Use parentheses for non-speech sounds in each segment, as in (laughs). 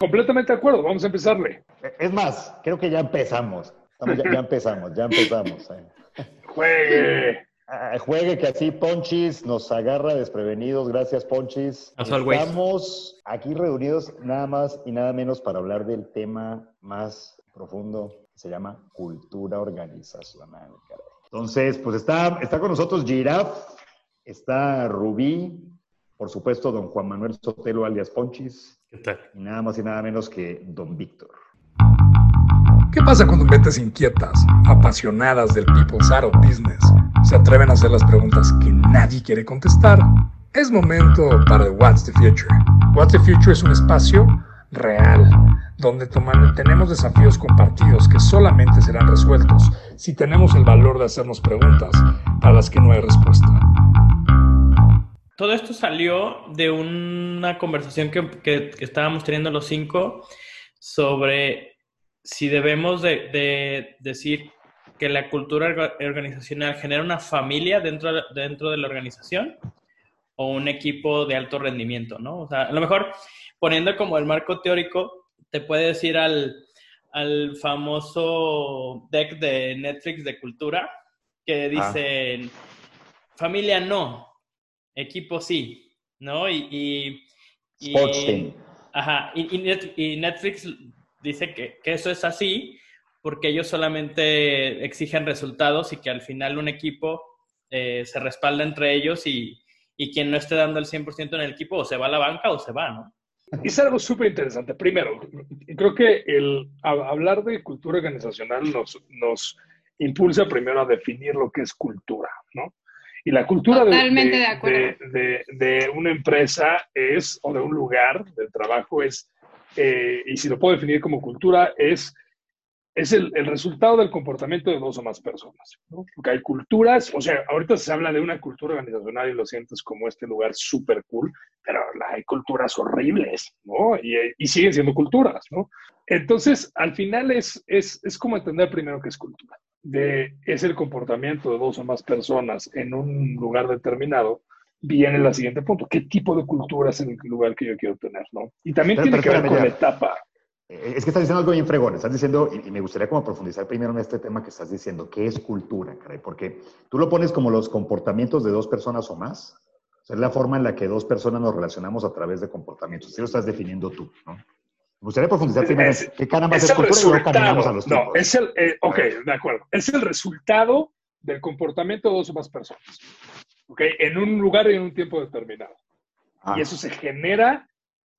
Completamente de acuerdo, vamos a empezarle. Es más, creo que ya empezamos. ya, empezamos, ya empezamos. Eh. Juegue. (laughs) Ah, juegue que así Ponchis nos agarra desprevenidos. Gracias, Ponchis. Estamos aquí reunidos nada más y nada menos para hablar del tema más profundo se llama cultura organizacional. Entonces, pues está, está con nosotros Giraf, está Rubí, por supuesto, don Juan Manuel Sotelo alias Ponchis. ¿Qué tal? Y nada más y nada menos que don Víctor. ¿Qué pasa cuando mentes inquietas, apasionadas del People's Art of Business, se atreven a hacer las preguntas que nadie quiere contestar? Es momento para What's the Future. What's the Future es un espacio real, donde tenemos desafíos compartidos que solamente serán resueltos si tenemos el valor de hacernos preguntas a las que no hay respuesta. Todo esto salió de una conversación que, estábamos teniendo los cinco sobre si debemos de, decir que la cultura organizacional genera una familia dentro, dentro de la organización o un equipo de alto rendimiento, ¿no? O sea, a lo mejor poniendo como el marco teórico, te puedes ir al, al famoso deck de Netflix de cultura que ah. dice, familia no, equipo sí, ¿no? Y, y, y Ajá, y, Netflix dice que, que, eso es así porque ellos solamente exigen resultados y que al final un equipo eh, se respalda entre ellos y, y quien no esté dando el 100% en el equipo o se va a la banca o se va, ¿no? Es algo súper interesante. Primero, creo que el hablar de cultura organizacional nos, nos impulsa primero a definir lo que es cultura, ¿no? Y la cultura de, de, una empresa es, o de un lugar de trabajo es, eh, y si lo puedo definir como cultura, es es el, resultado del comportamiento de dos o más personas. ¿no? Porque hay culturas, o sea, ahorita se habla de una cultura organizacional y lo sientes como este lugar súper cool, pero hay culturas horribles, ¿no? Y, siguen siendo culturas, ¿no? Entonces, al final es, es, es como entender primero qué es cultura. De, es el comportamiento de dos o más personas en un lugar determinado, viene el siguiente punto. ¿Qué tipo de cultura es el lugar que yo quiero tener, no? Y también tiene que ver con la etapa. Eh, es que estás diciendo algo bien fregón, estás diciendo, y me gustaría como profundizar primero en este tema que estás diciendo, ¿qué es cultura, caray? Porque tú lo pones como los comportamientos de dos personas o más, es la forma en la que dos personas nos relacionamos a través de comportamientos, así lo estás definiendo tú, ¿no? Me gustaría profundizar primero en qué caramba es, cultura y luego caminamos a los. No, es el, eh, ok, de acuerdo, es el resultado del comportamiento de dos o más personas, ok, en un lugar y en un tiempo determinado. Y ah. eso se genera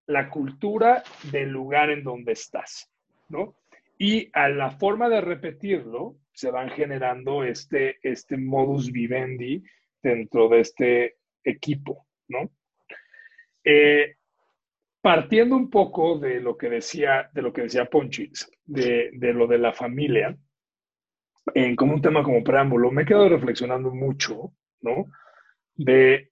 la cultura del lugar en donde estás, ¿no? Y a la forma de repetirlo, se van generando este, este modus vivendi dentro de este equipo, ¿no? Eh, partiendo un poco de lo que decía, de lo que decía Ponchis, de, de lo de la familia, en como un tema como preámbulo, me he quedado reflexionando mucho, ¿no? De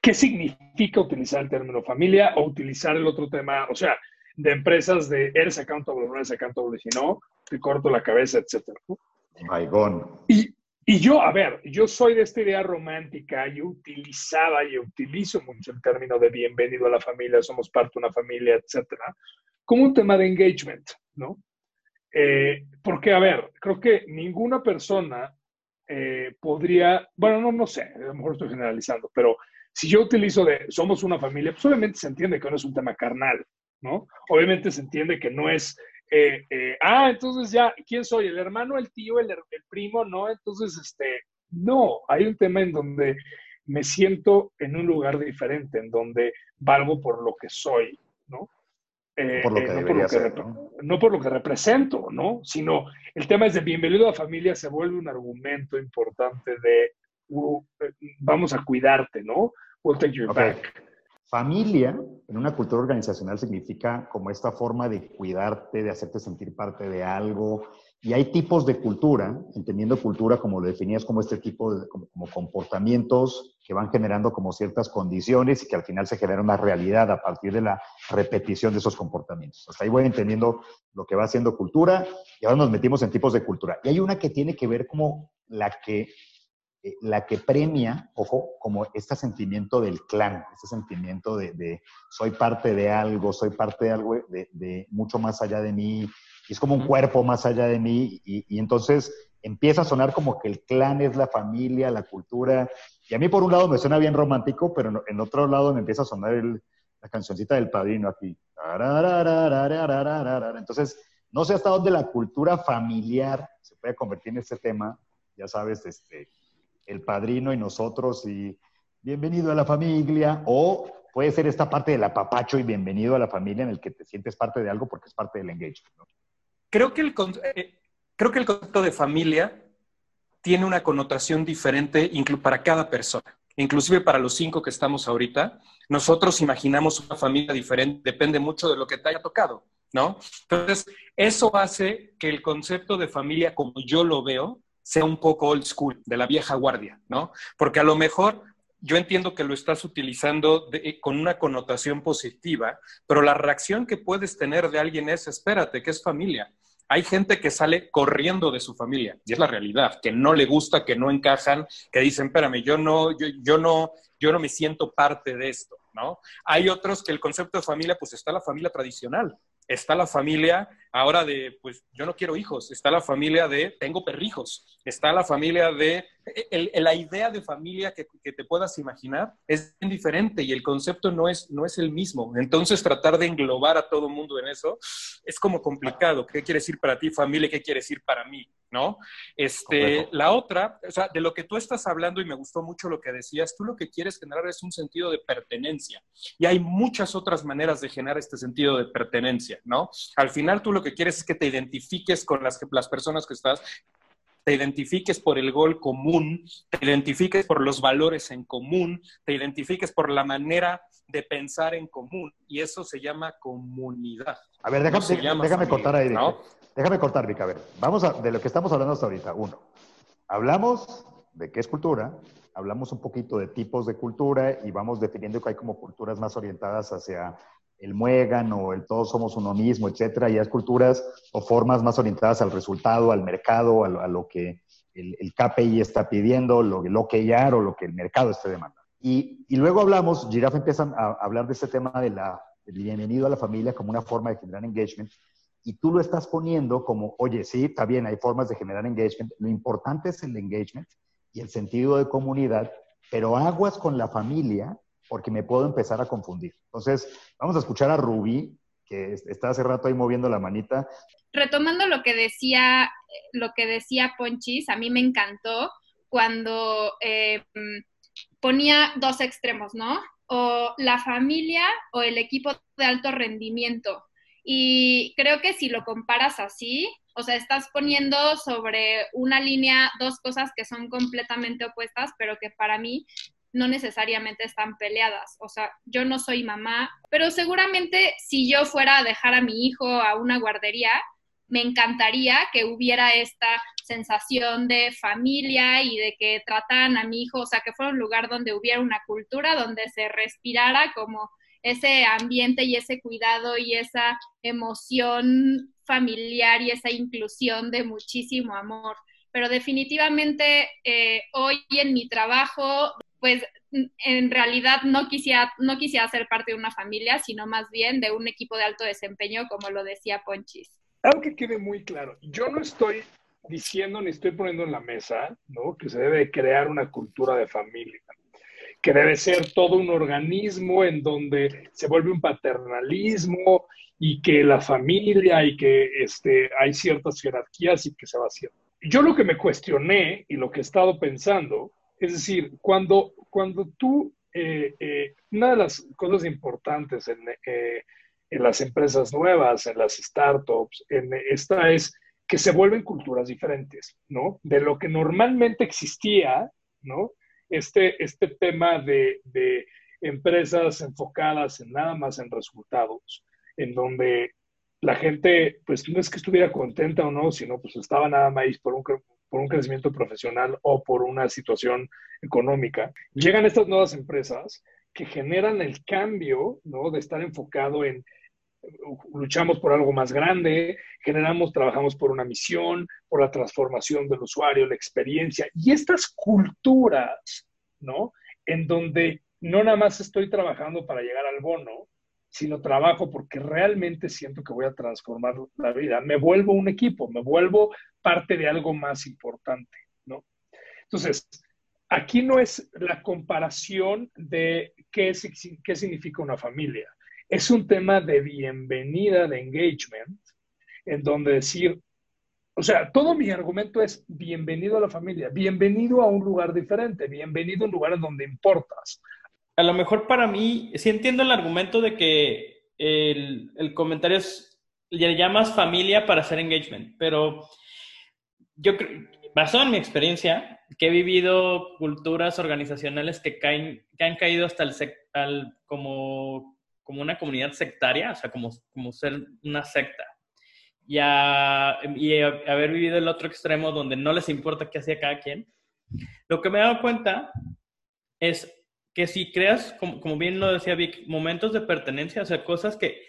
¿Qué significa utilizar el término familia o utilizar el otro tema, o sea, de empresas de eres accountable o no eres accountable, si no, te corto la cabeza, etcétera? Y, y yo, a ver, yo soy de esta idea romántica, yo utilizaba y utilizo mucho el término de bienvenido a la familia, somos parte de una familia, etcétera, como un tema de engagement, ¿no? Eh, porque, a ver, creo que ninguna persona eh, podría, bueno, no, no sé, a lo mejor estoy generalizando, pero si yo utilizo de somos una familia, pues obviamente se entiende que no es un tema carnal, ¿no? Obviamente se entiende que no es, eh, eh, ah, entonces ya, ¿quién soy? ¿El hermano, el tío, el, el primo? No, entonces, este, no, hay un tema en donde me siento en un lugar diferente, en donde valgo por lo que soy, ¿no? Eh, por lo que no, por lo que ¿no? por lo que represento, ¿no? Sino el tema es de bienvenido a familia se vuelve un argumento importante de vamos a cuidarte, ¿no? We'll take your back. Familia en una cultura organizacional significa como esta forma de cuidarte, de hacerte sentir parte de algo. Y hay tipos de cultura, entendiendo cultura como lo definías como este tipo de como, comportamientos que van generando como ciertas condiciones y que al final se genera una realidad a partir de la repetición de esos comportamientos. Hasta ahí voy entendiendo lo que va haciendo cultura y ahora nos metimos en tipos de cultura. Y hay una que tiene que ver como la que eh, la que premia, ojo, como este sentimiento del clan, este sentimiento de, soy parte de algo, soy parte de algo de, mucho más allá de mí, es como un cuerpo más allá de mí, y, entonces empieza a sonar como que el clan es la familia, la cultura, y a mí por un lado me suena bien romántico, pero en otro lado me empieza a sonar la cancioncita del padrino aquí. Entonces, no sé hasta dónde la cultura familiar se puede convertir en este tema, ya sabes, este, el padrino y nosotros y bienvenido a la familia, o puede ser esta parte del apapacho y bienvenido a la familia en el que te sientes parte de algo porque es parte del engagement. Creo, que el, eh, creo que el concepto de familia tiene una connotación diferente para cada persona. Inclusive para los cinco que estamos ahorita, nosotros imaginamos una familia diferente, depende mucho de lo que te haya tocado, ¿no? Entonces, eso hace que el concepto de familia, como yo lo veo, sea un poco old school, de la vieja guardia, ¿no? Porque a lo mejor yo entiendo que lo estás utilizando eh, con una connotación positiva, pero la reacción que puedes tener de alguien es, espérate, que es familia. Hay gente que sale corriendo de su familia, y es la realidad, que no le gusta, que no encajan, que dicen, espérame, yo no, yo, yo no, yo no me siento parte de esto, ¿no? Hay otros que el concepto de familia, pues está la familia tradicional, está la familia ahora de, pues yo no quiero hijos, está la familia de, tengo perrijos, está la familia de, la idea de familia que, te puedas imaginar es diferente y el concepto no es, no es el mismo. Entonces tratar de englobar a todo el mundo en eso es como complicado. ¿Qué quiere decir para ti familia? ¿Qué quiere decir para mí? ¿No? Este, la otra, o sea, de lo que tú estás hablando y me gustó mucho lo que decías, tú lo que quieres generar es un sentido de pertenencia y hay muchas otras maneras de generar este sentido de pertenencia, ¿no? Al final tú lo que quieres es que te identifiques con las, las personas que estás, te identifiques por el gol común, te identifiques por los valores en común, te identifiques por la manera de pensar en común. Y eso se llama comunidad. A ver, déjame, déjame cortar ahí. Déjame cortar, Rick. A ver, vamos a, de lo que estamos hablando hasta ahorita. Uno, hablamos de qué es cultura, hablamos un poquito de tipos de cultura y vamos definiendo que hay como culturas más orientadas hacia el muegan o el todos somos uno mismo, etcétera, y hay culturas o formas más orientadas al resultado, al mercado, a lo, que el, KPI está pidiendo, lo, lo que ya o lo que el mercado esté demandando. Y, y luego hablamos, Giraffe empieza a hablar de este tema de la, del bienvenido a la familia como una forma de generar engagement, y tú lo estás poniendo como, oye, sí, está bien, hay formas de generar engagement, lo importante es el engagement y el sentido de comunidad, pero aguas con la familia porque me puedo empezar a confundir. Entonces, vamos a escuchar a Rubí, que está hace rato ahí moviendo la manita. Retomando lo que decía, lo que decía Ponchis, a mí me encantó cuando eh, ponía dos extremos, ¿no? O la familia o el equipo de alto rendimiento. Y creo que si lo comparas así, o sea, estás poniendo sobre una línea dos cosas que son completamente opuestas, pero que para mí no necesariamente están peleadas. O sea, yo no soy mamá, pero seguramente si yo fuera a dejar a mi hijo a una guardería, me encantaría que hubiera esta sensación de familia y de que trataran a mi hijo, o sea, que fuera un lugar donde hubiera una cultura, donde se respirara como ese ambiente y ese cuidado y esa emoción familiar y esa inclusión de muchísimo amor. Pero definitivamente eh, hoy en mi trabajo pues en realidad no quisiera, no quisiera ser parte de una familia, sino más bien de un equipo de alto desempeño, como lo decía Ponchis. Algo que quede muy claro, yo no estoy diciendo ni estoy poniendo en la mesa, ¿no? Que se debe crear una cultura de familia, que debe ser todo un organismo en donde se vuelve un paternalismo y que la familia y que este, hay ciertas jerarquías y que se va haciendo. Yo lo que me cuestioné y lo que he estado pensando es decir, cuando, cuando tú, eh, eh, una de las cosas importantes en, eh, en, las empresas nuevas, en las startups, en esta es que se vuelven culturas diferentes, ¿no? De lo que normalmente existía, ¿no? Este, este tema de, de empresas enfocadas en nada más en resultados, en donde la gente, pues no es que estuviera contenta o no, sino pues estaba nada más por un, por un crecimiento profesional o por una situación económica, llegan estas nuevas empresas que generan el cambio, ¿no? De estar enfocado en luchamos por algo más grande, generamos, trabajamos por una misión, por la transformación del usuario, la experiencia. Y estas culturas, ¿no? En donde no nada más estoy trabajando para llegar al bono, sino trabajo porque realmente siento que voy a transformar la vida. Me vuelvo un equipo, me vuelvo parte de algo más importante, ¿no? Entonces, aquí no es la comparación de qué, significa una familia. Es un tema de bienvenida, de engagement, en donde decir, o sea, todo mi argumento es bienvenido a la familia, bienvenido a un lugar diferente, bienvenido a un lugar donde importas, a lo mejor para mí, sí entiendo el argumento de que el, el comentario es, le llamas familia para hacer engagement, pero yo creo, basado en mi experiencia, que he vivido culturas organizacionales que, caen, que han caído hasta el, al, como, como una comunidad sectaria, o sea, como, como ser una secta. Y, y haber vivido el otro extremo donde no les importa qué hacía cada quien, lo que me he dado cuenta es que si creas, como, bien lo decía Vic, momentos de pertenencia, o sea, cosas que,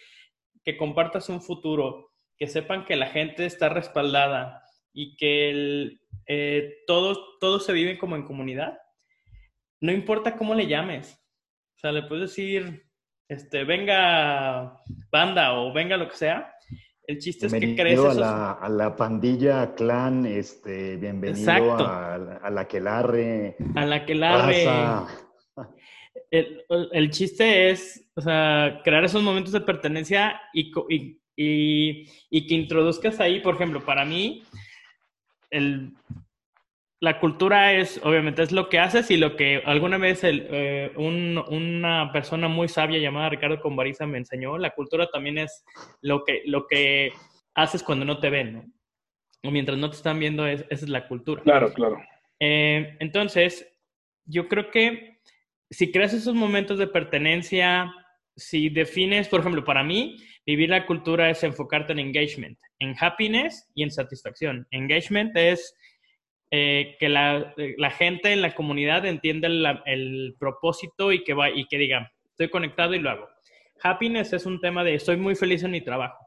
que compartas un futuro, que sepan que la gente está respaldada y que el, eh, todos, todos se viven como en comunidad, no importa cómo le llames. O sea, le puedes decir, este, venga banda o venga lo que sea. El chiste es que crees a, la, a la pandilla, clan, este, bienvenido a, a, la Quelarre. A la Quelarre el, el, chiste es, o sea, crear esos momentos de pertenencia y, y, y, que introduzcas ahí, por ejemplo, para mí, el, la cultura es, obviamente, es lo que haces y lo que alguna vez el, eh, un, una persona muy sabia llamada Ricardo Convariza me enseñó, la cultura también es lo que, lo que haces cuando no te ven, ¿no? O mientras no te están viendo, es, esa es la cultura. Claro, claro. Eh, entonces, yo creo que si creas esos momentos de pertenencia, si defines, por ejemplo, para mí, vivir la cultura es enfocarte en engagement, en happiness y en satisfacción. Engagement es eh, que la, gente en la comunidad entienda el, propósito y que, va, y que diga, estoy conectado y lo hago. Happiness es un tema de estoy muy feliz en mi trabajo.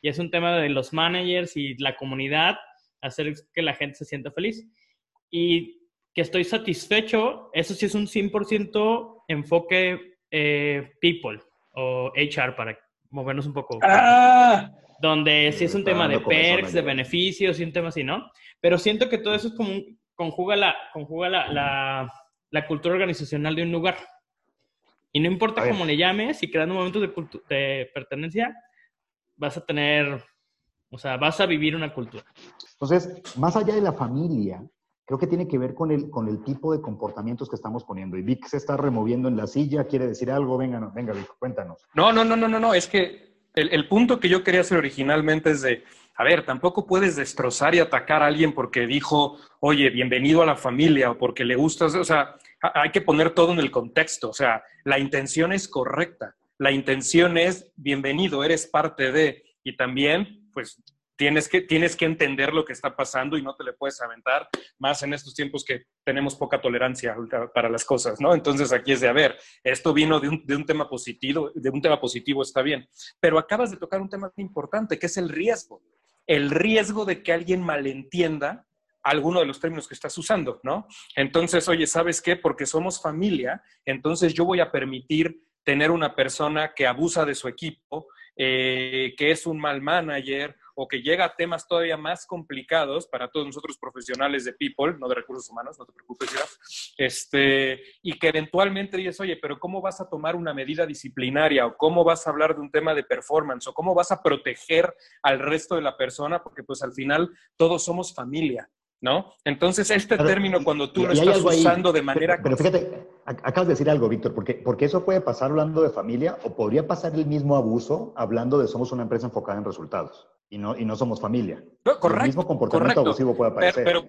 Y es un tema de los managers y la comunidad, hacer que la gente se sienta feliz. Y que estoy satisfecho, eso sí es un 100% enfoque eh, people o HR para movernos un poco. Ah. Donde sí es un tema de perks, de beneficios y un tema así, ¿no? Pero siento que todo eso es como conjuga, la, conjuga la, la, cultura organizacional de un lugar. Y no importa cómo le llames, si creando momentos de, de pertenencia, vas a tener, o sea, vas a vivir una cultura. Entonces, más allá de la familia, creo que tiene que ver con el, con el tipo de comportamientos que estamos poniendo. Y Vic se está removiendo en la silla, quiere decir algo, venga, venga Vic, cuéntanos. No, no, no, no, no, no, es que el, el, punto que yo quería hacer originalmente es de, a ver, tampoco puedes destrozar y atacar a alguien porque dijo, oye, bienvenido a la familia o porque le gusta, o sea, hay que poner todo en el contexto, o sea, la intención es correcta, la intención es, bienvenido, eres parte de, y también, pues tienes que, tienes que entender lo que está pasando y no te le puedes aventar, más en estos tiempos que tenemos poca tolerancia para las cosas, ¿no? Entonces aquí es de, a ver, esto vino de un, de un tema positivo, de un tema positivo está bien, pero acabas de tocar un tema importante, que es el riesgo. El riesgo de que alguien malentienda alguno de los términos que estás usando, ¿no? Entonces, oye, ¿sabes qué? Porque somos familia, entonces yo voy a permitir tener una persona que abusa de su equipo, eh, que es un mal manager o que llega a temas todavía más complicados para todos nosotros profesionales de people, no de recursos humanos, no te preocupes, este, y que eventualmente dices, oye, pero ¿cómo vas a tomar una medida disciplinaria o cómo vas a hablar de un tema de performance o cómo vas a proteger al resto de la persona? Porque pues al final todos somos familia. ¿No? Entonces, este término, cuando tú lo estás usando de manera... Pero, fíjate, acabas de decir algo, Víctor, porque, porque eso puede pasar hablando de familia o podría pasar el mismo abuso hablando de somos una empresa enfocada en resultados y no, y no somos familia. correcto. El mismo comportamiento abusivo puede aparecer. Pero,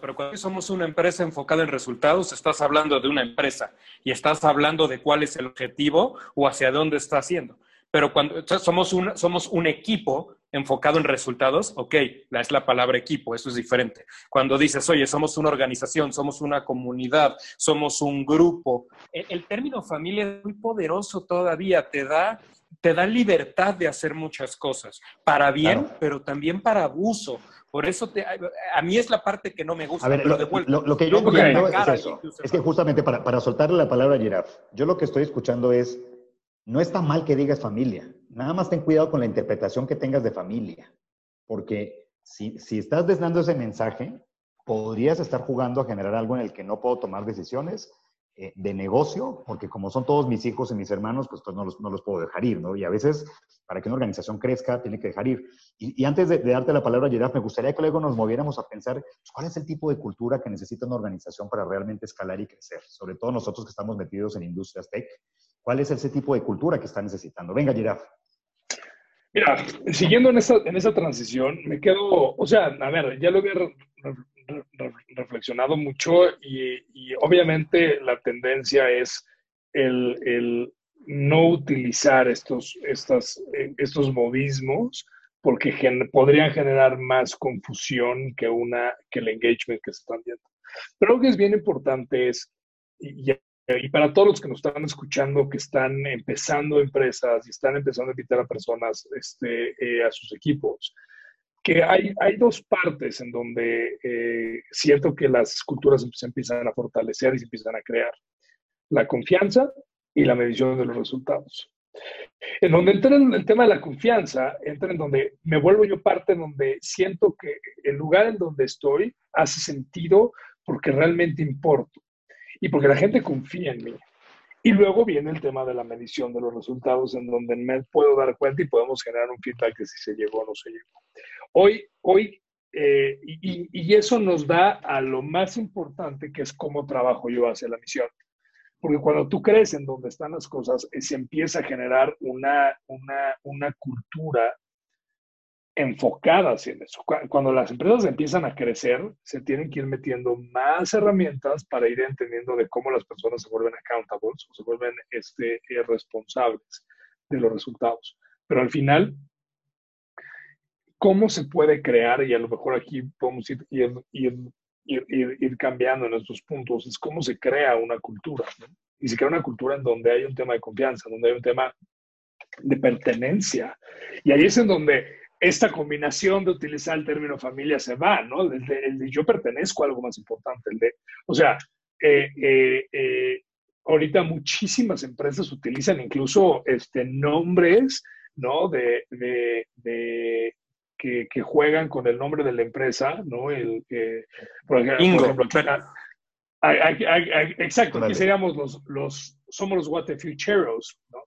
pero, cuando somos una empresa enfocada en resultados, estás hablando de una empresa y estás hablando de cuál es el objetivo o hacia dónde está haciendo. Pero cuando somos un, somos un equipo enfocado en resultados, ok, es la palabra equipo, eso es diferente. Cuando dices, oye, somos una organización, somos una comunidad, somos un grupo, el, el término familia es muy poderoso todavía, te da te da libertad de hacer muchas cosas, para bien, pero también para abuso. Por eso a mí es la parte que no me gusta. A ver, lo, que yo entiendo es, es, que justamente para, para soltarle la palabra a yo lo que estoy escuchando es, no está mal que digas familia, nada más ten cuidado con la interpretación que tengas de familia, porque si, si estás desdando ese mensaje, podrías estar jugando a generar algo en el que no puedo tomar decisiones eh, de negocio, porque como son todos mis hijos y mis hermanos, pues, pues no, los, no, los, puedo dejar ir, ¿no? Y a veces, para que una organización crezca, tiene que dejar ir. Y, antes de, darte la palabra, Gerard, me gustaría que luego nos moviéramos a pensar pues, cuál es el tipo de cultura que necesita una organización para realmente escalar y crecer, sobre todo nosotros que estamos metidos en industrias tech. ¿Cuál es ese tipo de cultura que está necesitando? Venga, Giraf. Mira, siguiendo en esa, en esa transición, me quedo, o sea, a ver, ya lo había reflexionado mucho y, obviamente la tendencia es el, no utilizar estos, estas, eh, estos modismos porque podrían generar más confusión que, una, que el engagement que se están viendo. Pero lo que es bien importante es, y para todos los que nos están escuchando, que están empezando empresas y están empezando a invitar a personas este, eh, a sus equipos, que hay, hay dos partes en donde eh, siento que las culturas se empiezan a fortalecer y se empiezan a crear. La confianza y la medición de los resultados. En donde entra el tema de la confianza, entra en donde me vuelvo yo parte, en donde siento que el lugar en donde estoy hace sentido porque realmente importo y porque la gente confía en mí. Y luego viene el tema de la medición de los resultados, en donde me puedo dar cuenta y podemos generar un feedback de si se llegó o no se llegó. Hoy, hoy eh, y, y, eso nos da a lo más importante, que es cómo trabajo yo hacia la misión. Porque cuando tú crees en dónde están las cosas, eh, se empieza a generar una, una, una cultura enfocadas en eso. Cuando las empresas empiezan a crecer, se tienen que ir metiendo más herramientas para ir entendiendo de cómo las personas se vuelven accountables o se vuelven este, eh, responsables de los resultados. Pero al final, ¿cómo se puede crear? Y a lo mejor aquí podemos ir, ir, cambiando en estos puntos, es cómo se crea una cultura. Y se crea una cultura en donde hay un tema de confianza, donde hay un tema de pertenencia. Y ahí es en donde esta combinación de utilizar el término familia se va, ¿no? El de, yo pertenezco a algo más importante. El de, o sea, eh, eh, eh, ahorita muchísimas empresas utilizan incluso este, nombres, ¿no? De, de, que, que, juegan con el nombre de la empresa, ¿no? El, por ejemplo, por ejemplo exacto, aquí seríamos los, los, somos los What the ¿no?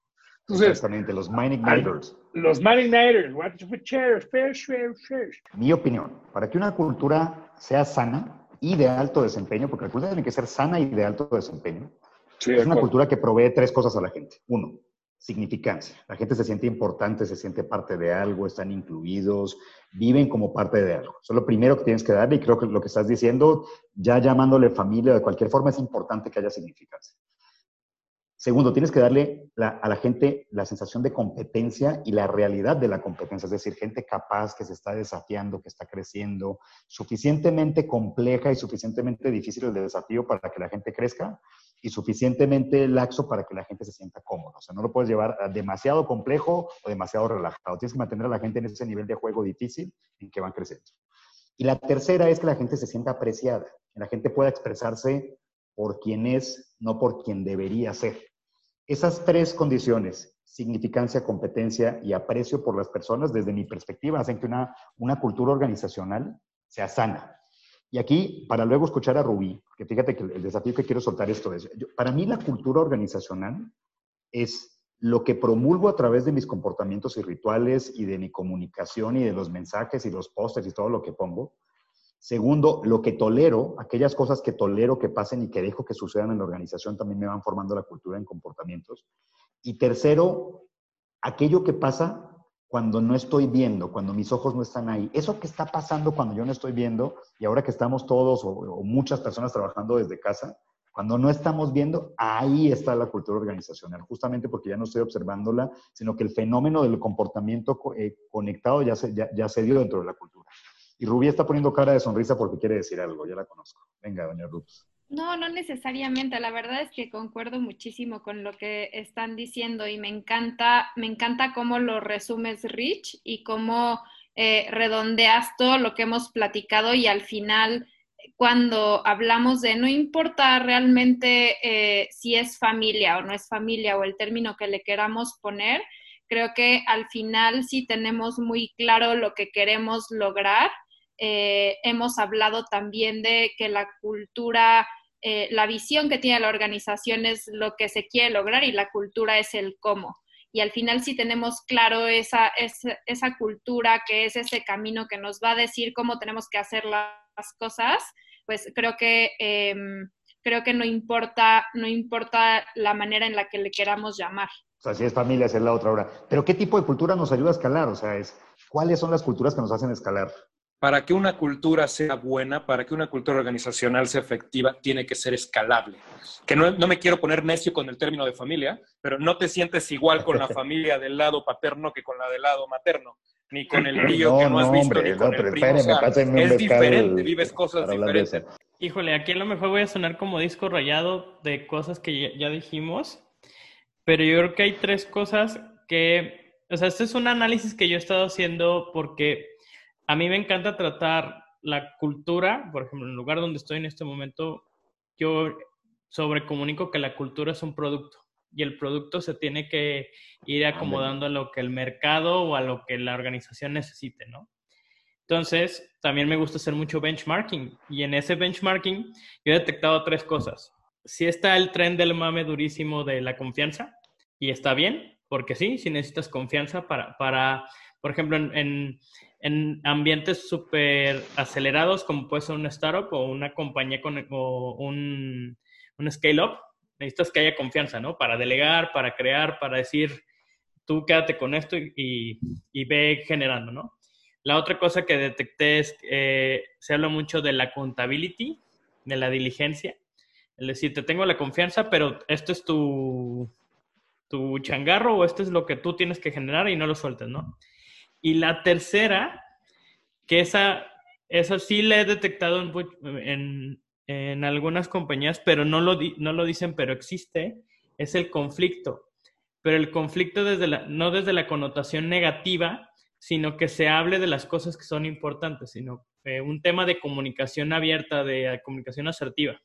Exactamente, los Mining Nighters. Los Mining Nighters. Mi opinión, para que una cultura sea sana y de alto desempeño, porque la cultura tiene que ser sana y de alto desempeño, es una cultura que provee tres cosas a la gente. Uno, significancia. La gente se siente importante, se siente parte de algo, están incluidos, viven como parte de algo. Eso es lo primero que tienes que darle y creo que lo que estás diciendo, ya llamándole familia de cualquier forma, es importante que haya significancia. Segundo, tienes que darle a la gente la sensación de competencia y la realidad de la competencia, es decir, gente capaz que se está desafiando, que está creciendo, suficientemente compleja y suficientemente difícil el desafío para que la gente crezca y suficientemente laxo para que la gente se sienta cómoda. O sea, no lo puedes llevar demasiado complejo o demasiado relajado. Tienes que mantener a la gente en ese nivel de juego difícil en que van creciendo. Y la tercera es que la gente se sienta apreciada, que la gente pueda expresarse por quien es, no por quien debería ser. Esas tres condiciones, significancia, competencia y aprecio por las personas, desde mi perspectiva, hacen que una, una cultura organizacional sea sana. Y aquí, para luego escuchar a Rubí, que fíjate que el desafío que quiero soltar esto es, para mí la cultura organizacional es lo que promulgo a través de mis comportamientos y rituales y de mi comunicación y de los mensajes y los pósters y todo lo que pongo, Segundo, lo que tolero, aquellas cosas que tolero que pasen y que dejo que sucedan en la organización también me van formando la cultura en comportamientos. Y tercero, aquello que pasa cuando no estoy viendo, cuando mis ojos no están ahí. Eso que está pasando cuando yo no estoy viendo y ahora que estamos todos o, muchas personas trabajando desde casa, cuando no estamos viendo, ahí está la cultura organizacional, justamente porque ya no estoy observándola, sino que el fenómeno del comportamiento eh, conectado ya se, ya se dio dentro de la cultura. Y Rubí está poniendo cara de sonrisa porque quiere decir algo, ya la conozco. Venga, doña Ruth. No, no necesariamente. La verdad es que concuerdo muchísimo con lo que están diciendo y me encanta, me encanta cómo lo resumes, Rich, y cómo eh, redondeas todo lo que hemos platicado y al final, cuando hablamos de no importa realmente eh, si es familia o no es familia o el término que le queramos poner, creo que al final sí tenemos muy claro lo que queremos lograr. Eh, hemos hablado también de que la cultura eh, la visión que tiene la organización es lo que se quiere lograr y la cultura es el cómo. Y al final si tenemos claro esa, esa, cultura, que es ese camino que nos va a decir cómo tenemos que hacer las cosas, pues creo que, em, creo que no, importa, no importa la manera en la que le queramos llamar. O sea, si es familia, es la otra hora. Pero ¿qué tipo de cultura nos ayuda a escalar? O sea, es, ¿cuáles son las culturas que nos hacen escalar? Para que una cultura sea buena, para que una cultura organizacional sea efectiva, tiene que ser escalable. Que no, me quiero poner necio con el término de familia, pero no te sientes igual con la (laughs) familia del lado paterno que con la del lado materno, ni con el tío que no, has visto, ni con el primo. es diferente, vives cosas diferentes. Híjole, aquí a lo mejor voy a sonar como disco rayado de cosas que ya dijimos, pero yo creo que hay tres cosas que, o sea, este es un análisis que yo he estado haciendo porque a mí me encanta tratar la cultura, por ejemplo, en el lugar donde estoy en este momento, yo sobrecomunico que la cultura es un producto y el producto se tiene que ir acomodando a lo que el mercado o a lo que la organización necesite, ¿no? Entonces, también me gusta hacer mucho benchmarking y en ese benchmarking yo he detectado tres cosas. Si está el tren del mame durísimo de la confianza y está bien, porque sí, si necesitas confianza para, para por ejemplo, en, en ambientes súper acelerados, como puede ser una startup o una compañía con o un, un scale-up, necesitas que haya confianza, ¿no? Para delegar, para crear, para decir, tú quédate con esto y, y, ve generando, ¿no? La otra cosa que detecté es que eh, se habla mucho de la accountability, de la diligencia. Es decir, te tengo la confianza, pero esto es tu, tu changarro o esto es lo que tú tienes que generar y no lo sueltes, ¿no? Y la tercera, que esa, esa sí la he detectado en, en, algunas compañías, pero no lo, no lo dicen, pero existe, es el conflicto. Pero el conflicto desde la, no desde la connotación negativa, sino que se hable de las cosas que son importantes, sino eh, un tema de comunicación abierta, de comunicación asertiva.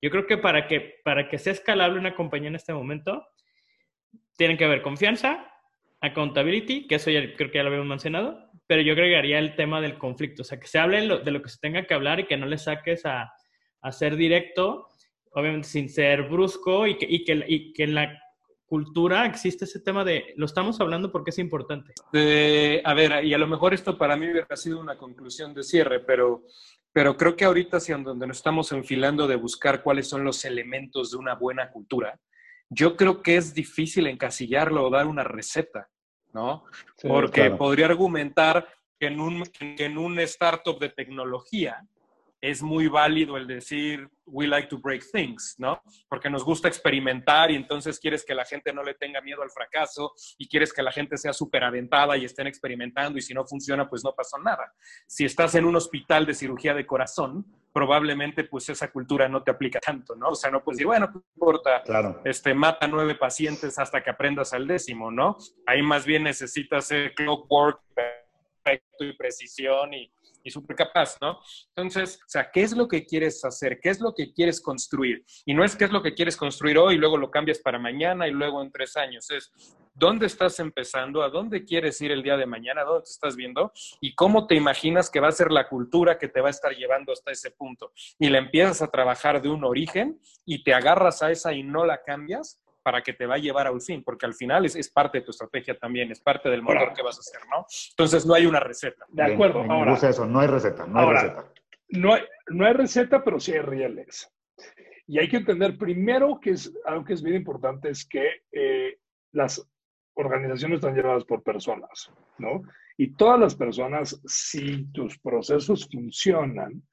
Yo creo que para que, para que sea escalable una compañía en este momento, tiene que haber confianza, accountability, que eso ya creo que ya lo habíamos mencionado, pero yo agregaría el tema del conflicto, o sea, que se hable de lo que se tenga que hablar y que no le saques a, a ser directo, obviamente sin ser brusco y que, y que, y que en la cultura existe ese tema de, lo estamos hablando porque es importante. a ver, y a lo mejor esto para mí hubiera sido una conclusión de cierre, pero, pero creo que ahorita hacia donde nos estamos enfilando de buscar cuáles son los elementos de una buena cultura, yo creo que es difícil encasillarlo o dar una receta, ¿no? Porque podría argumentar que en, un, que en un startup de tecnología es muy válido el decir, we like to break things, ¿no? Porque nos gusta experimentar y entonces quieres que la gente no le tenga miedo al fracaso y quieres que la gente sea súper aventada y estén experimentando y si no funciona, pues no pasó nada. Si estás en un hospital de cirugía de corazón, probablemente pues esa cultura no te aplica tanto, ¿no? O sea, no puedes decir, bueno, no importa, claro. este, mata nueve pacientes hasta que aprendas al décimo, ¿no? Ahí más bien necesitas el clockwork perfecto y precisión y y súper capaz, ¿no? Entonces, o sea, ¿qué es lo que quieres hacer? ¿Qué es lo que quieres construir? Y no es qué es lo que quieres construir hoy y luego lo cambias para mañana y luego en tres años. Es dónde estás empezando, a dónde quieres ir el día de mañana, dónde te estás viendo y cómo te imaginas que va a ser la cultura que te va a estar llevando hasta ese punto. Y la empiezas a trabajar de un origen y te agarras a esa y no la cambias para que te va a llevar a un fin, porque al final es, parte de tu estrategia también, es parte del motor que vas a hacer, ¿no? Entonces no hay una receta. De acuerdo. ahora, eso, no hay receta, no hay receta. No hay, no hay receta, pero sí hay rieles. Y hay que entender primero que es algo que es bien importante, es que eh, las organizaciones están llevadas por personas, ¿no? Y todas las personas, si tus procesos funcionan,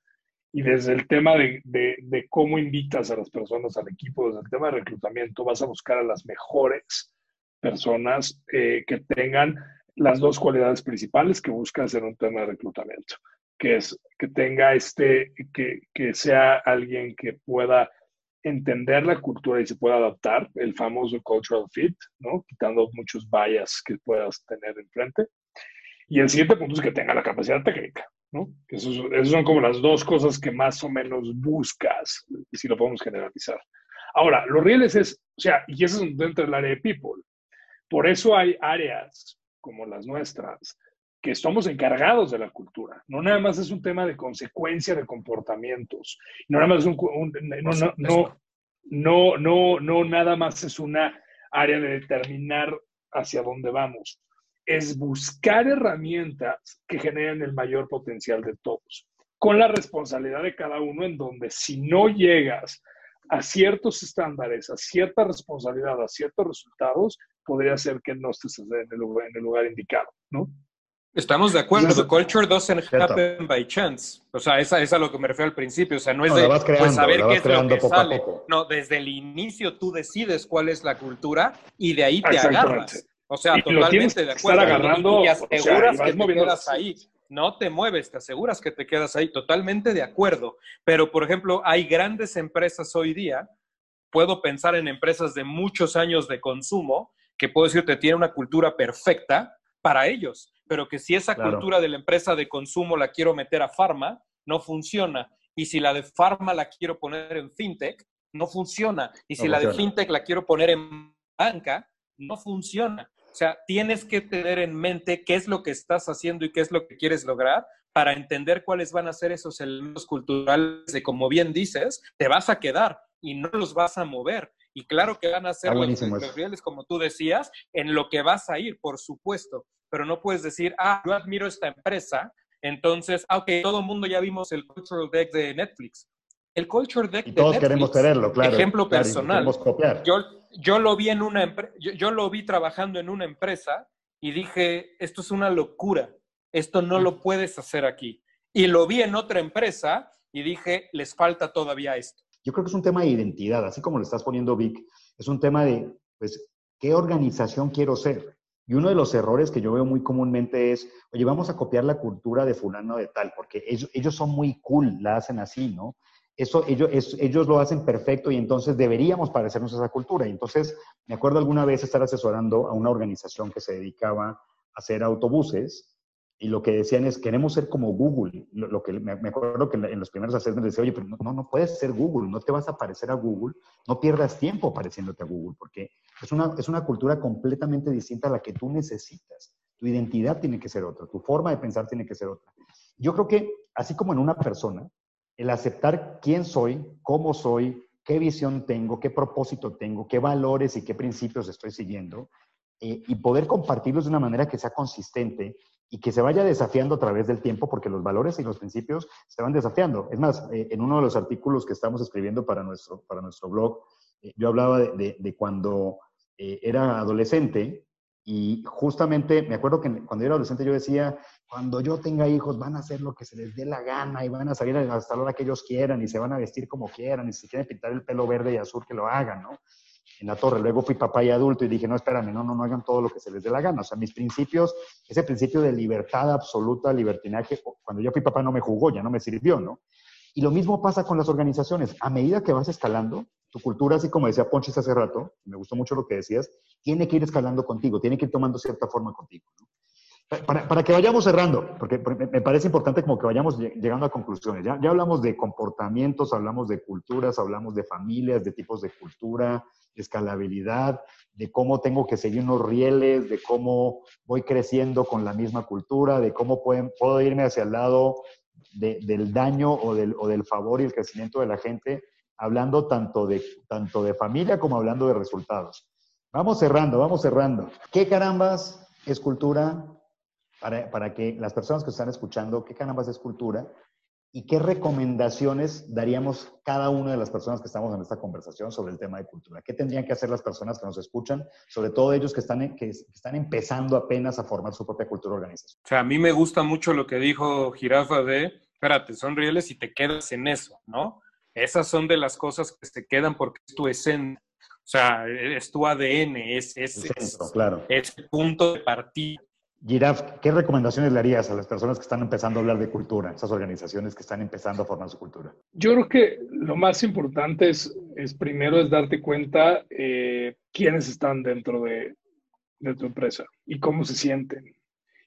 y desde el tema de, de, cómo invitas a las personas al equipo, desde el tema de reclutamiento, vas a buscar a las mejores personas eh, que tengan las dos cualidades principales que buscas en un tema de reclutamiento, que es que tenga este, que, que sea alguien que pueda entender la cultura y se pueda adaptar, el famoso cultural fit, ¿no? Quitando muchos bias que puedas tener enfrente. Y el siguiente punto es que tenga la capacidad técnica, ¿no? Esas son como las dos cosas que más o menos buscas, si lo podemos generalizar. Ahora, los rieles es, o sea, y eso es dentro del área de people. Por eso hay áreas como las nuestras que estamos encargados de la cultura. No nada más es un tema de consecuencia de comportamientos. No nada más es un, no, no, no, no, no, nada más es una área de determinar hacia dónde vamos. Es buscar herramientas que generen el mayor potencial de todos, con la responsabilidad de cada uno en donde si no llegas a ciertos estándares, a cierta responsabilidad, a ciertos resultados, podría ser que no estés en el lugar, en el lugar indicado, ¿no? Estamos de acuerdo. culture doesn't happen by chance. O sea, esa es a lo que me refiero al principio. O sea, no es de pues, saber qué es lo que sale. No, desde el inicio tú decides cuál es la cultura y de ahí te agarras. O sea, totalmente de acuerdo. Agarrando, y, aseguras que te quedas ahí. No te mueves, te aseguras que te quedas ahí. Totalmente de acuerdo. Pero, por ejemplo, hay grandes empresas hoy día. Puedo pensar en empresas de muchos años de consumo que puedo decirte tienen una cultura perfecta para ellos pero que si esa cultura de la empresa de consumo la quiero meter a farma, no funciona. Y si la de farma la quiero poner en fintech, no funciona. Y si la de fintech la quiero poner en banca, no funciona. O sea, tienes que tener en mente qué es lo que estás haciendo y qué es lo que quieres lograr para entender cuáles van a ser esos elementos culturales de, como bien dices, te vas a quedar y no los vas a mover. Y claro que van a ser los reales, como tú decías, en lo que vas a ir, por supuesto pero no puedes decir, ah, yo admiro esta empresa, entonces, ah, ok, todo el mundo ya vimos el Cultural Deck de Netflix. El Culture Deck y todos queremos tenerlo, claro. Ejemplo personal. Yo, yo lo vi en una yo, yo, lo vi trabajando en una empresa y dije, esto es una locura. Esto no lo puedes hacer aquí. Y lo vi en otra empresa y dije, les falta todavía esto. Yo creo que es un tema de identidad, así como lo estás poniendo Vic, es un tema de, pues, ¿qué organización quiero ser? Y uno de los errores que yo veo muy comúnmente es, oye, vamos a copiar la cultura de fulano de tal, porque ellos, ellos son muy cool, la hacen así, ¿no? Eso, ellos, ellos lo hacen perfecto y entonces deberíamos parecernos a esa cultura. Y entonces, me acuerdo alguna vez estar asesorando a una organización que se dedicaba a hacer autobuses y lo que decían es, queremos ser como Google. Lo, que me, acuerdo que en los primeros assessments decía, oye, pero no, no puedes ser Google, no te vas a parecer a Google, no pierdas tiempo pareciéndote a Google, porque es una, es una cultura completamente distinta a la que tú necesitas. Tu identidad tiene que ser otra, tu forma de pensar tiene que ser otra. Yo creo que, así como en una persona, el aceptar quién soy, cómo soy, qué visión tengo, qué propósito tengo, qué valores y qué principios estoy siguiendo, eh, y poder compartirlos de una manera que sea consistente y que se vaya desafiando a través del tiempo, porque los valores y los principios se van desafiando. Es más, eh, en uno de los artículos que estamos escribiendo para nuestro, para nuestro blog, eh, yo hablaba de, de, cuando era adolescente y justamente me acuerdo que cuando era adolescente yo decía, cuando yo tenga hijos van a hacer lo que se les dé la gana y van a salir hasta la hora que ellos quieran y se van a vestir como quieran y si quieren pintar el pelo verde y azul que lo hagan, ¿no? en la torre. Luego fui papá y adulto y dije, no, espérame, no, no, no hagan todo lo que se les dé la gana. O sea, mis principios, ese principio de libertad absoluta, libertinaje, cuando yo fui papá no me jugó, ya no me sirvió, ¿no? Y lo mismo pasa con las organizaciones. A medida que vas escalando, tu cultura, así como decía Ponches hace rato, me gustó mucho lo que decías, tiene que ir escalando contigo, tiene que ir tomando cierta forma contigo. ¿no? Para, que vayamos cerrando, porque me parece importante como que vayamos llegando a conclusiones. Ya, ya hablamos de comportamientos, hablamos de culturas, hablamos de familias, de tipos de cultura, de escalabilidad, de cómo tengo que seguir unos rieles, de cómo voy creciendo con la misma cultura, de cómo puedo irme hacia el lado del daño o del, o del favor y el crecimiento de la gente, hablando tanto de, tanto de familia como hablando de resultados. Vamos cerrando, vamos cerrando. ¿Qué carambas es cultura? Para, que las personas que están escuchando, qué carambas es cultura y qué recomendaciones daríamos cada una de las personas que estamos en esta conversación sobre el tema de cultura. ¿Qué tendrían que hacer las personas que nos escuchan, sobre todo ellos que están, que están empezando apenas a formar su propia cultura organización? O sea, a mí me gusta mucho lo que dijo Jirafa de, espérate, son reales y te quedas en eso, ¿no? Esas son de las cosas que se quedan porque es tu esencia. O sea, es tu ADN, es, es, claro. es el punto de partida Giraf, ¿qué recomendaciones le harías a las personas que están empezando a hablar de cultura, esas organizaciones que están empezando a formar su cultura? Yo creo que lo más importante es, primero es darte cuenta eh, quiénes están dentro de, de, tu empresa y cómo se sienten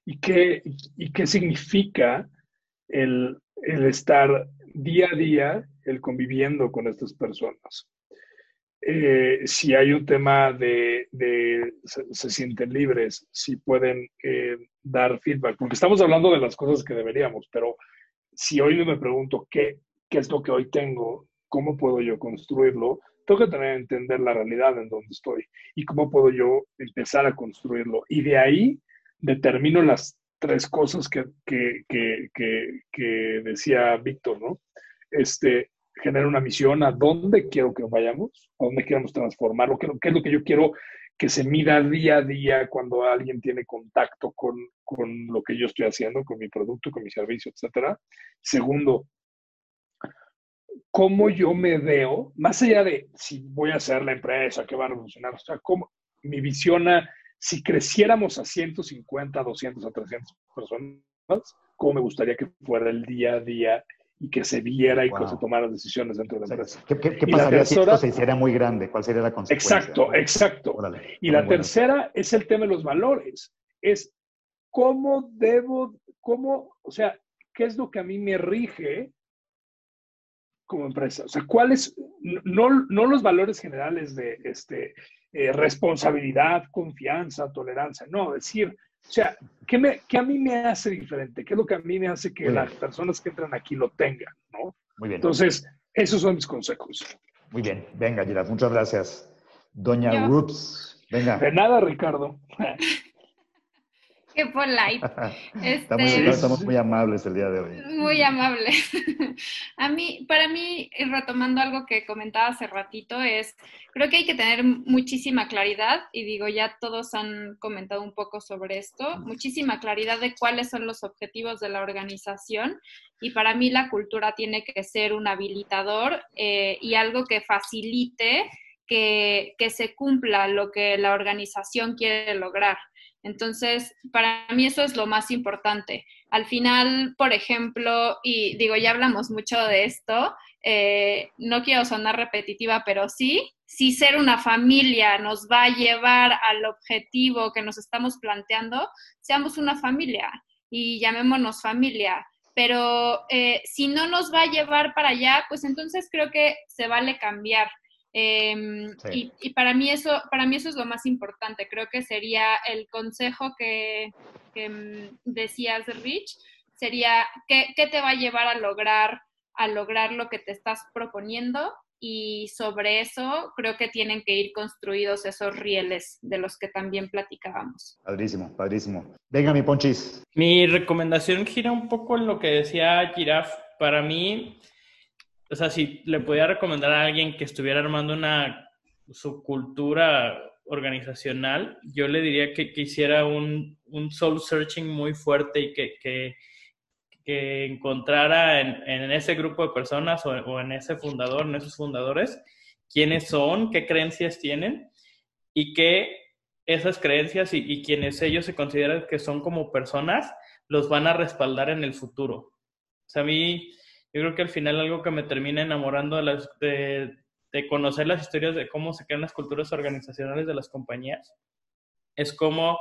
y qué, y qué significa el, el estar día a día, el conviviendo con estas personas. Eh, si hay un tema de, se, sienten libres, si pueden eh, dar feedback, porque estamos hablando de las cosas que deberíamos, pero si hoy me pregunto qué, qué es lo que hoy tengo, cómo puedo yo construirlo, tengo que tener entender la realidad en donde estoy y cómo puedo yo empezar a construirlo. Y de ahí determino las tres cosas que, que, que, que decía Víctor, ¿no? Este, genera una misión a dónde quiero que vayamos, a dónde queremos transformarlo, qué, qué es lo que yo quiero que se mida día a día cuando alguien tiene contacto con, con lo que yo estoy haciendo, con mi producto, con mi servicio, etcétera. Segundo, cómo yo me veo, más allá de si voy a ser la empresa que va a revolucionar, o sea, cómo mi visión a si creciéramos a 150, 200, a 300 personas, cómo me gustaría que fuera el día a día y que se viera y que se tomaran decisiones dentro de la empresa. ¿Qué, pasaría si esto se hiciera muy grande? ¿Cuál sería la consecuencia? Exacto, exacto. y la tercera es el tema de los valores. Es cómo debo, cómo, o sea, qué es lo que a mí me rige como empresa. O sea, cuáles, no, no los valores generales de este, eh, responsabilidad, confianza, tolerancia, no, decir, o sea, ¿qué, me, ¿qué a mí me hace diferente? ¿Qué es lo que a mí me hace que las personas que entran aquí lo tengan? ¿no? Muy bien. Entonces, esos son mis consejos. Muy bien. Venga, Girard, muchas gracias. Doña Rups, venga. De nada, Ricardo. (laughs) Qué polite. (laughs) Este, estamos, muy amables el día de hoy. Muy amables. (laughs) A mí, para mí, retomando algo que comentaba hace ratito, es, creo que hay que tener muchísima claridad, y digo, ya todos han comentado un poco sobre esto, muchísima claridad de cuáles son los objetivos de la organización, y para mí la cultura tiene que ser un habilitador eh, y algo que facilite que, que se cumpla lo que la organización quiere lograr. Entonces, para mí eso es lo más importante. Al final, por ejemplo, y digo, ya hablamos mucho de esto, eh, no quiero sonar repetitiva, pero sí, si ser una familia nos va a llevar al objetivo que nos estamos planteando, seamos una familia y llamémonos familia. Pero eh, si no nos va a llevar para allá, pues entonces creo que se vale cambiar. Em, y, para, mí eso, para mí eso es lo más importante. Creo que sería el consejo que, mm, decías, Rich, sería ¿qué, ¿qué, te va a llevar a lograr, a lograr lo que te estás proponiendo y sobre eso creo que tienen que ir construidos esos rieles de los que también platicábamos. Padrísimo, padrísimo. Venga, mi ponchis. Mi recomendación gira un poco en lo que decía Giraf. Para mí, o sea, si le podía recomendar a alguien que estuviera armando una subcultura organizacional, yo le diría que, que hiciera un, un, soul searching muy fuerte y que, que, que encontrara en, en, ese grupo de personas o, o, en ese fundador, en esos fundadores, quiénes son, qué creencias tienen y que esas creencias y, y quienes ellos se consideran que son como personas, los van a respaldar en el futuro. O sea, a mí yo creo que al final algo que me termina enamorando de, las, de, conocer las historias de cómo se crean las culturas organizacionales de las compañías es como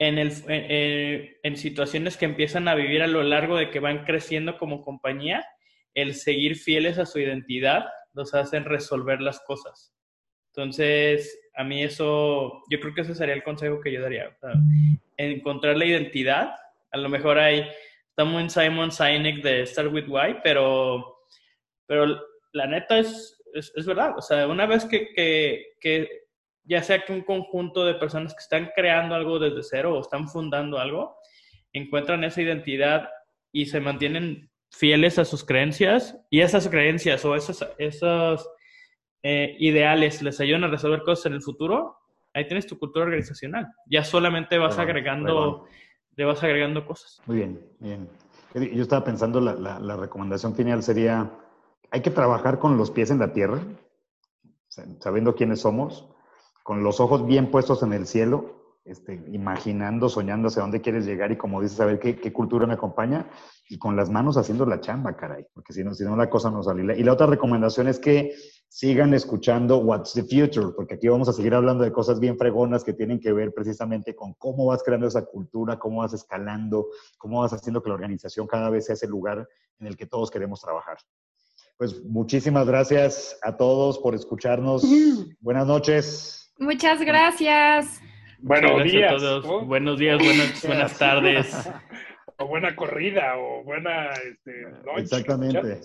en, el, en, situaciones que empiezan a vivir a lo largo de que van creciendo como compañía, el seguir fieles a su identidad los hacen resolver las cosas. Entonces, a mí eso, yo creo que ese sería el consejo que yo daría. encontrar la identidad. A lo mejor hay Estamos en Simon Sinek de Start With Why, pero, pero la neta es, es, es verdad. O sea, una vez que, que, que, ya sea que un conjunto de personas que están creando algo desde cero o están fundando algo, encuentran esa identidad y se mantienen fieles a sus creencias y esas creencias o esos, esos eh, ideales les ayudan a resolver cosas en el futuro, ahí tienes tu cultura organizacional. Ya solamente vas agregando le vas agregando cosas. Muy bien, bien. Yo estaba pensando, la, la, recomendación final sería, hay que trabajar con los pies en la tierra, sabiendo quiénes somos, con los ojos bien puestos en el cielo este, imaginando, soñando hacia dónde quieres llegar y como dices, saber qué, qué, cultura me acompaña y con las manos haciendo la chamba, caray, porque si no, si no la cosa no sale. Y la otra recomendación es que sigan escuchando What's the Future, porque aquí vamos a seguir hablando de cosas bien fregonas que tienen que ver precisamente con cómo vas creando esa cultura, cómo vas escalando, cómo vas haciendo que la organización cada vez sea ese lugar en el que todos queremos trabajar. Pues muchísimas gracias a todos por escucharnos. Buenas noches. Muchas gracias. Buenos días. Buenos días, buenas, (laughs) tardes. o buena corrida, o buena este, Exactamente.